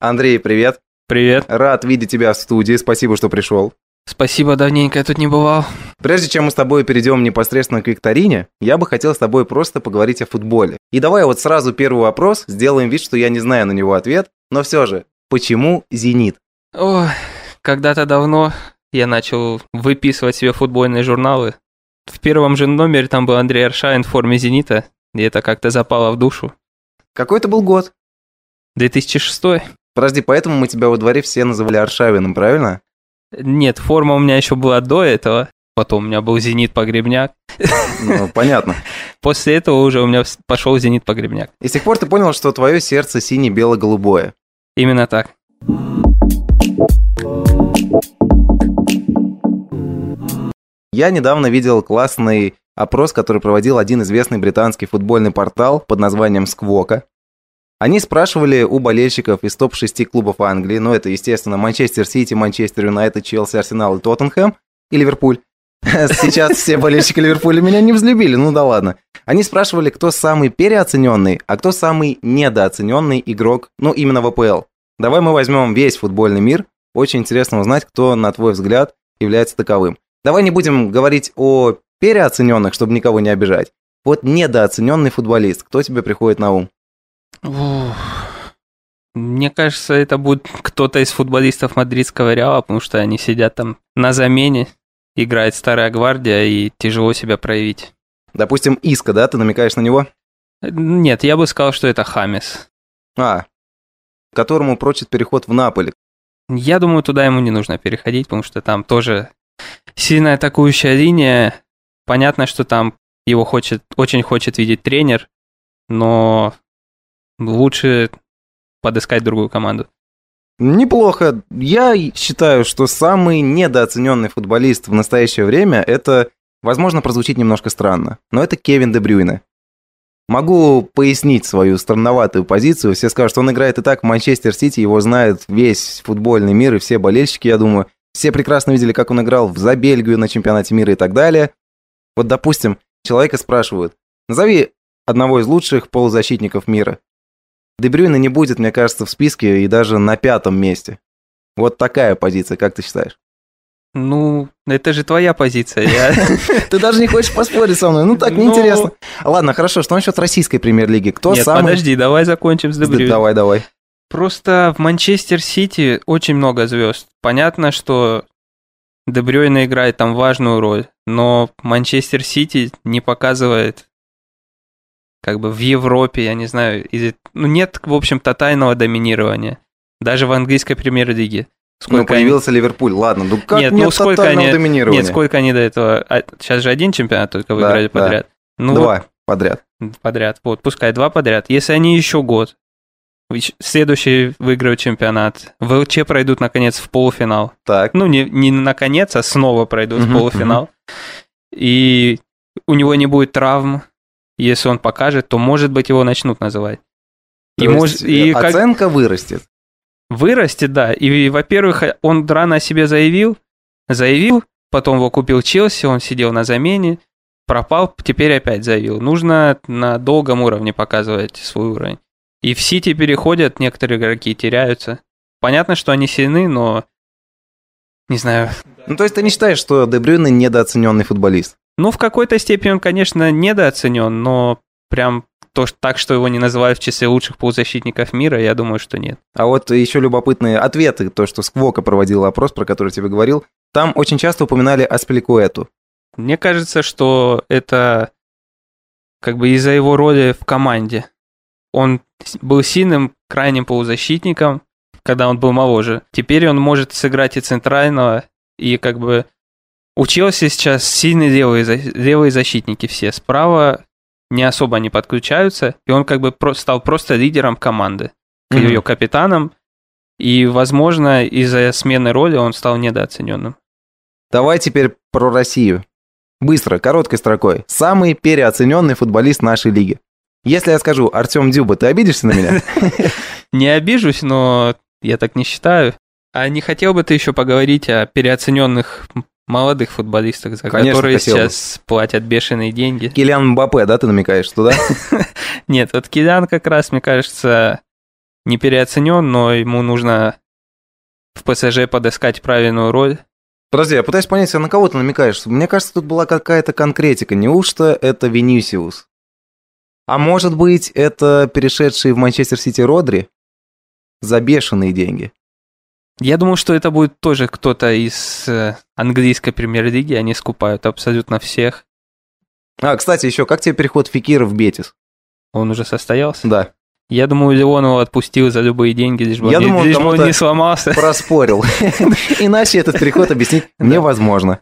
Андрей, привет. Привет. Рад видеть тебя в студии. Спасибо, что пришел. Спасибо, давненько я тут не бывал. Прежде чем мы с тобой перейдем непосредственно к викторине, я бы хотел с тобой просто поговорить о футболе. И давай вот сразу первый вопрос, сделаем вид, что я не знаю на него ответ, но все же, почему «Зенит»? Ой, когда-то давно я начал выписывать себе футбольные журналы. В первом же номере там был Андрей Аршавин в форме «Зенита», и это как-то запало в душу. Какой это был год? 2006 Подожди, поэтому мы тебя во дворе все называли Аршавиным, правильно? Нет, форма у меня еще была до этого. Потом у меня был «Зенит Погребняк». Ну, понятно. После этого уже у меня пошел «Зенит Погребняк». И с тех пор ты понял, что твое сердце сине-бело-голубое. Именно так. Я недавно видел классный опрос, который проводил один известный британский футбольный портал под названием Сквока. Они спрашивали у болельщиков из топ-6 клубов Англии, ну это, естественно, Манчестер Сити, Манчестер Юнайтед, Челси, Арсенал и Тоттенхэм, и Ливерпуль. Сейчас все болельщики Ливерпуля меня не взлюбили, ну да ладно. Они спрашивали, кто самый переоцененный, а кто самый недооцененный игрок, ну именно в АПЛ. Давай мы возьмем весь футбольный мир. Очень интересно узнать, кто, на твой взгляд, является таковым. Давай не будем говорить о переоцененных, чтобы никого не обижать. Вот недооцененный футболист, кто тебе приходит на ум? Ух. Мне кажется, это будет кто-то из футболистов мадридского Реала, потому что они сидят там на замене, играет старая гвардия и тяжело себя проявить. Допустим, Иска, да? Ты намекаешь на него? Нет, я бы сказал, что это Хамес. А, которому прочит переход в Наполе. Я думаю, туда ему не нужно переходить, потому что там тоже сильная атакующая линия. Понятно, что там его хочет, очень хочет видеть тренер, но лучше подыскать другую команду. Неплохо. Я считаю, что самый недооцененный футболист в настоящее время это, возможно, прозвучит немножко странно, но это Кевин Де Брюйне. Могу пояснить свою странноватую позицию. Все скажут, что он играет и так в Манчестер Сити, его знает весь футбольный мир и все болельщики, я думаю. Все прекрасно видели, как он играл за Бельгию на чемпионате мира и так далее. Вот, допустим, человека спрашивают, назови одного из лучших полузащитников мира. Дебрюйна не будет, мне кажется, в списке и даже на пятом месте. Вот такая позиция, как ты считаешь? Ну, это же твоя позиция. Я... Ты даже не хочешь поспорить со мной. Ну так, неинтересно. Ладно, хорошо, что насчет российской премьер-лиги? Кто Нет, самый... подожди, давай закончим с Дебрюйне. Давай, давай. Просто в Манчестер Сити очень много звезд. Понятно, что Дебрюйна играет там важную роль, но Манчестер Сити не показывает как бы в Европе, я не знаю, из, ну нет, в общем, тотального доминирования. Даже в английской премьер-лиге. Сколько ну, появился они... Ливерпуль, ладно, ну как нет, нет ну, сколько они... доминирования? Нет, сколько они до этого... А, сейчас же один чемпионат только выиграли да, подряд. Да. Ну, два вот, подряд. Подряд, вот, пускай два подряд. Если они еще год, следующий выиграют чемпионат, ВЛЧ пройдут, наконец, в полуфинал. Так. Ну, не, не наконец, а снова пройдут в полуфинал. И у него не будет травм, если он покажет, то, может быть, его начнут называть. То и может, и оценка как... вырастет. Вырастет, да. И, во-первых, он рано о себе заявил, заявил, потом его купил Челси, он сидел на замене, пропал, теперь опять заявил. Нужно на долгом уровне показывать свой уровень. И в Сити переходят, некоторые игроки теряются. Понятно, что они сильны, но не знаю. Ну, то есть ты не считаешь, что Дебрюйне недооцененный футболист? Ну, в какой-то степени он, конечно, недооценен, но прям то, так, что его не называют в числе лучших полузащитников мира, я думаю, что нет. А вот еще любопытные ответы, то, что Сквока проводил опрос, про который я тебе говорил, там очень часто упоминали Аспиликуэту. Мне кажется, что это как бы из-за его роли в команде. Он был сильным крайним полузащитником, когда он был моложе. Теперь он может сыграть и центрального, и как бы у Челси сейчас сильные левые, левые защитники все. Справа не особо не подключаются, и он как бы стал просто лидером команды, mm-hmm. ее капитаном, и, возможно, из-за смены роли он стал недооцененным. Давай теперь про Россию. Быстро, короткой строкой. Самый переоцененный футболист нашей лиги. Если я скажу Артем Дюба, ты обидишься на меня? Не обижусь, но я так не считаю. А не хотел бы ты еще поговорить о переоцененных молодых футболистах, за Конечно, которые сейчас бы. платят бешеные деньги. Килиан Мбаппе, да, ты намекаешь туда? Нет, вот Килиан как раз, мне кажется, не переоценен, но ему нужно в ПСЖ подыскать правильную роль. Подожди, я пытаюсь понять, а на кого ты намекаешь? Мне кажется, тут была какая-то конкретика. Неужто это Венисиус? А может быть, это перешедший в Манчестер Сити Родри? За бешеные деньги. Я думаю, что это будет тоже кто-то из э, английской премьер-лиги. Они скупают абсолютно всех. А, кстати, еще, как тебе переход Фикира в Бетис? Он уже состоялся? Да. Я думаю, Леон его отпустил за любые деньги, лишь бы, Я он, думаю, лишь бы он не сломался. Проспорил. Иначе этот переход объяснить невозможно.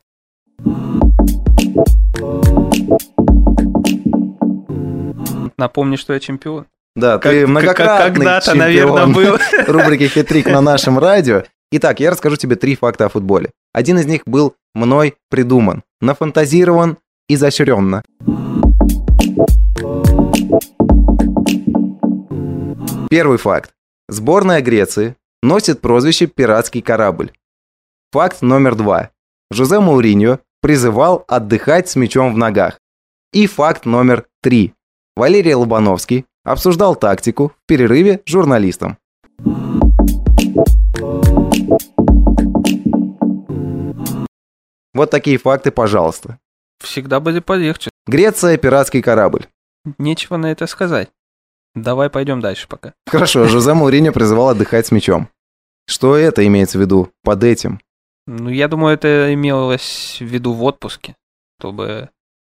Напомни, что я чемпион. Да, ты Как- многократный Когда-то, чемпион наверное, был. рубрики «Хитрик» на нашем радио. Итак, я расскажу тебе три факта о футболе. Один из них был мной придуман, нафантазирован, изощренно. Первый факт. Сборная Греции носит прозвище «Пиратский корабль». Факт номер два. Жозе Мауриньо призывал отдыхать с мячом в ногах. И факт номер три. Валерий Лобановский обсуждал тактику в перерыве с журналистом. Вот такие факты, пожалуйста. Всегда были полегче. Греция – пиратский корабль. Нечего на это сказать. Давай пойдем дальше пока. Хорошо, Жозе Мауриньо призывал отдыхать с мячом. Что это имеется в виду под этим? Ну, я думаю, это имелось в виду в отпуске, чтобы...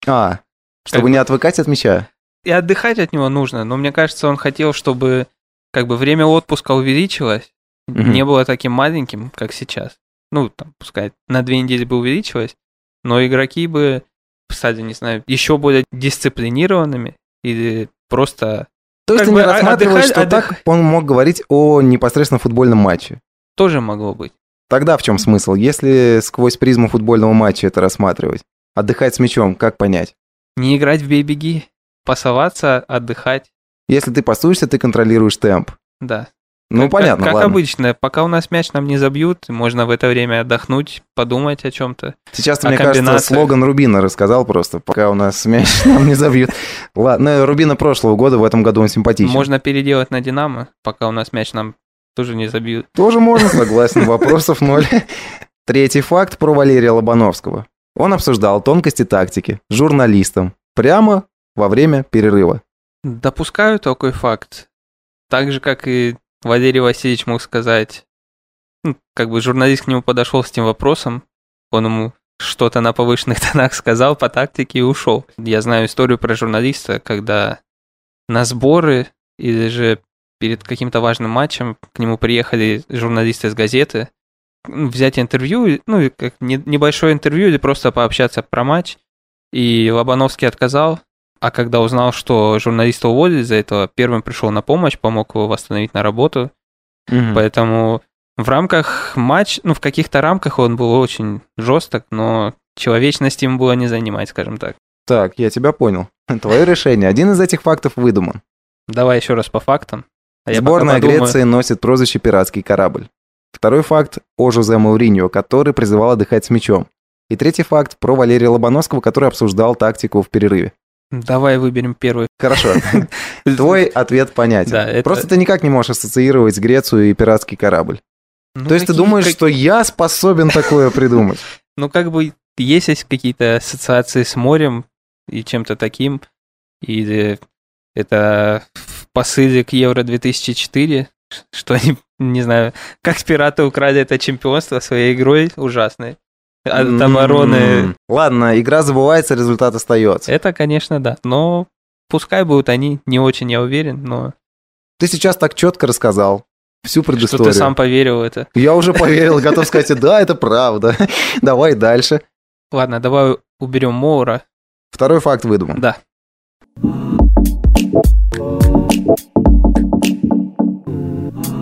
А, чтобы Как не отвыкать от мяча. И отдыхать от него нужно, но мне кажется, он хотел, чтобы как бы время отпуска увеличилось, Мгм. не было таким маленьким, как сейчас. Ну, там, пускай на две недели бы увеличилось, но игроки бы стали, не знаю, еще более дисциплинированными или просто То есть ты бы не а- рассматриваешь, что так он мог говорить о непосредственно футбольном матче. тоже могло быть. Тогда в чем смысл? Если сквозь призму футбольного матча это рассматривать? Отдыхать с мячом, как понять? Не играть в бей-беги, пасоваться, отдыхать, Если ты пасуешься, ты контролируешь темп. да. Ну, Как- понятно, Как, ладно. обычно, пока у нас мяч нам не забьют, можно в это время отдохнуть, подумать о чем-то. Сейчас о мне кажется, слоган Рубина рассказал просто, пока у нас мяч нам не забьют. Ладно, ну, Рубина прошлого года, в этом году он симпатичен. Можно переделать на Динамо, пока у нас мяч нам тоже не забьют. Тоже можно, согласен, вопросов ноль. Третий факт про Валерия Лобановского. Он обсуждал тонкости тактики с журналистом прямо во время перерыва. Допускаю такой факт. Так же, как и Валерий Васильевич мог сказать, ну, как бы журналист к нему подошел с этим вопросом, он ему что-то на повышенных тонах сказал по тактике и ушел. Я знаю историю про журналиста, когда на сборы или же перед каким-то важным матчем к нему приехали журналисты из газеты ну, взять интервью, ну, как не- небольшое интервью или просто пообщаться про матч. И Лобановский отказал, а когда узнал, что журналиста уволили за это, первым пришел на помощь, помог его восстановить на работу. Поэтому в рамках матч, ну, в каких-то рамках он был очень жесток, но человечности ему было не занимать, скажем так. Так, я тебя понял. Твое решение. Один из этих фактов выдуман. Давай еще раз по фактам. А Сборная подумаю. Греции носит прозвище «Пиратский корабль». Второй факт о Жозе Мауриньо, который призывал отдыхать с мячом. И третий факт про Валерия Лобановского, который обсуждал тактику в перерыве. Давай выберем первый. Хорошо. Твой ответ понятен. Да, это- Просто ты никак не можешь ассоциировать Грецию и пиратский корабль. Ну, То есть ты думаешь, как- что я способен такое придумать? Ну, как бы есть какие-то ассоциации с морем и чем-то таким. Или это в посыле к Евро 2004, что они, не знаю, как пираты украли это чемпионство своей игрой ужасной. От обороны. М, Ладно, игра забывается, результат остается. Это, конечно, да. Но пускай будут они, не очень я уверен, но Ты сейчас так четко рассказал всю что предысторию. ты сам поверил в это. Я уже поверил, готов сказать, да, это правда. Давай дальше. Ладно, давай уберем Моура. Второй факт выдуман. Да.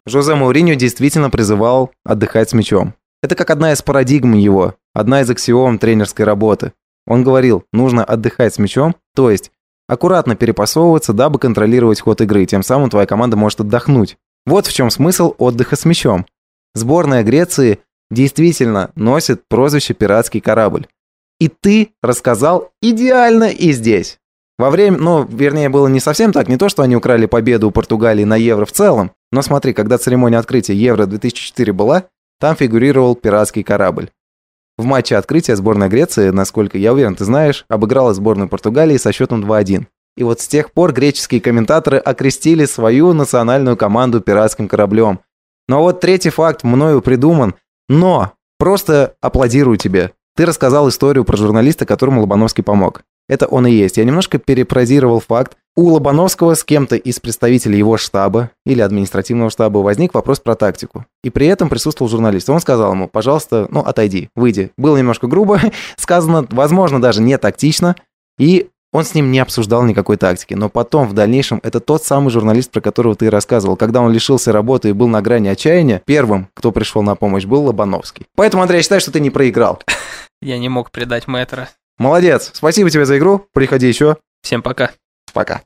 Жозе Мауриньо действительно призывал отдыхать с мячом. Это как одна из парадигм его, одна из аксиом тренерской работы. Он говорил, нужно отдыхать с мячом, то есть аккуратно перепасовываться, дабы контролировать ход игры, тем самым твоя команда может отдохнуть. Вот в чем смысл отдыха с мячом. Сборная Греции действительно носит прозвище «пиратский корабль». И ты рассказал идеально и здесь. Во время, ну, вернее, было не совсем так, не то, что они украли победу у Португалии на Евро в целом, Но смотри, когда церемония открытия Евро-2004 была, там фигурировал пиратский корабль. В матче открытия сборная Греции, насколько я уверен, ты знаешь, обыграла сборную Португалии со счетом 2-1. И вот с тех пор греческие комментаторы окрестили свою национальную команду пиратским кораблем. Но вот третий факт мною придуман, но просто аплодирую тебе. Ты рассказал историю про журналиста, которому Лобановский помог. Это он и есть. Я немножко перепрозировал факт. У Лобановского с кем-то из представителей его штаба или административного штаба возник вопрос про тактику. И при этом присутствовал журналист. Он сказал ему, пожалуйста, ну, отойди, выйди. Было немножко грубо сказано, возможно, даже не тактично. И он с ним не обсуждал никакой тактики, но потом, в дальнейшем, это тот самый журналист, про которого ты рассказывал. Когда он лишился работы и был на грани отчаяния, первым, кто пришел на помощь, был Лобановский. Поэтому, Андрей, я считаю, что ты не проиграл. Я не мог предать мэтра. Молодец. Спасибо тебе за игру. Приходи еще. Всем пока. Пока.